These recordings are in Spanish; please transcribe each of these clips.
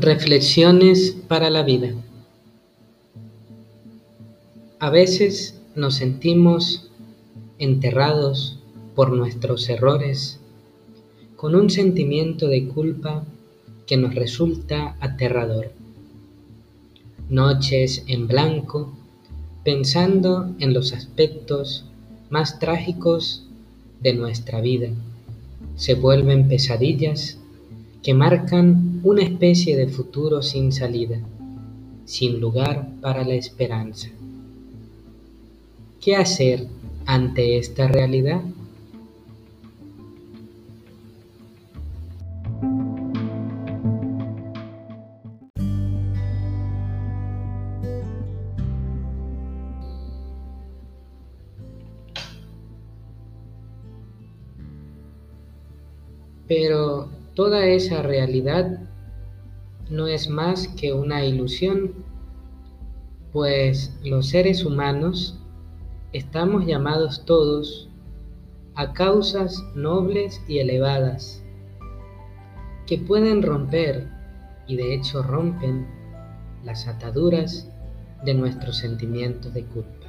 Reflexiones para la vida. A veces nos sentimos enterrados por nuestros errores con un sentimiento de culpa que nos resulta aterrador. Noches en blanco pensando en los aspectos más trágicos de nuestra vida se vuelven pesadillas que marcan una especie de futuro sin salida, sin lugar para la esperanza. ¿Qué hacer ante esta realidad? Pero Toda esa realidad no es más que una ilusión, pues los seres humanos estamos llamados todos a causas nobles y elevadas que pueden romper, y de hecho rompen, las ataduras de nuestros sentimientos de culpa.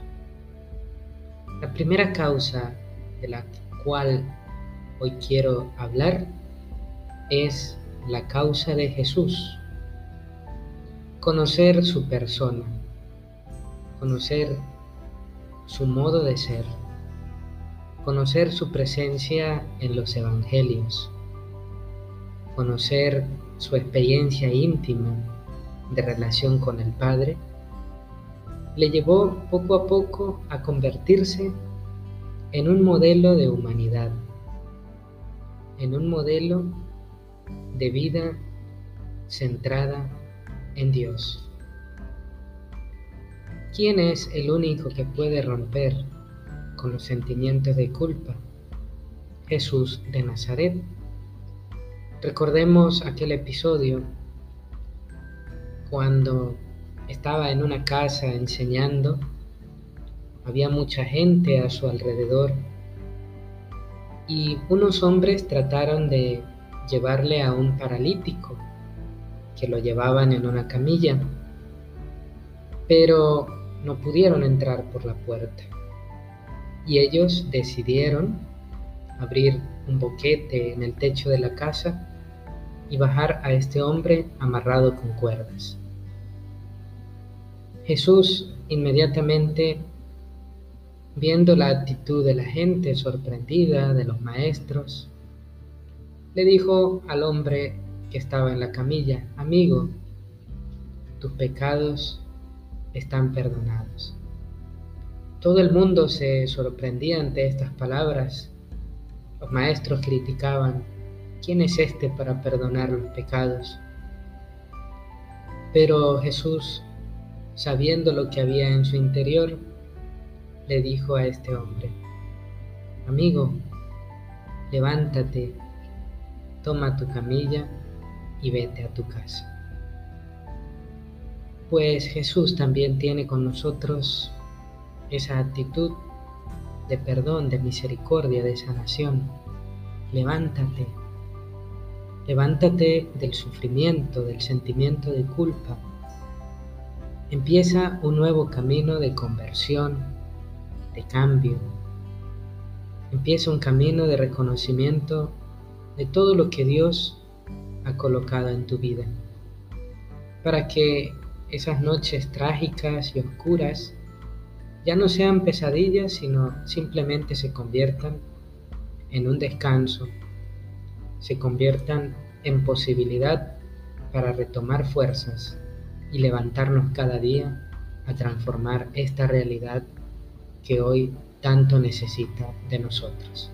La primera causa de la cual hoy quiero hablar es la causa de Jesús. Conocer su persona, conocer su modo de ser, conocer su presencia en los evangelios, conocer su experiencia íntima de relación con el Padre, le llevó poco a poco a convertirse en un modelo de humanidad, en un modelo de vida centrada en Dios. ¿Quién es el único que puede romper con los sentimientos de culpa? Jesús de Nazaret. Recordemos aquel episodio cuando estaba en una casa enseñando, había mucha gente a su alrededor y unos hombres trataron de llevarle a un paralítico que lo llevaban en una camilla, pero no pudieron entrar por la puerta. Y ellos decidieron abrir un boquete en el techo de la casa y bajar a este hombre amarrado con cuerdas. Jesús inmediatamente, viendo la actitud de la gente sorprendida, de los maestros, le dijo al hombre que estaba en la camilla, amigo, tus pecados están perdonados. Todo el mundo se sorprendía ante estas palabras. Los maestros criticaban, ¿quién es este para perdonar los pecados? Pero Jesús, sabiendo lo que había en su interior, le dijo a este hombre, amigo, levántate toma tu camilla y vete a tu casa. Pues Jesús también tiene con nosotros esa actitud de perdón, de misericordia, de sanación. Levántate, levántate del sufrimiento, del sentimiento de culpa. Empieza un nuevo camino de conversión, de cambio. Empieza un camino de reconocimiento de todo lo que Dios ha colocado en tu vida, para que esas noches trágicas y oscuras ya no sean pesadillas, sino simplemente se conviertan en un descanso, se conviertan en posibilidad para retomar fuerzas y levantarnos cada día a transformar esta realidad que hoy tanto necesita de nosotros.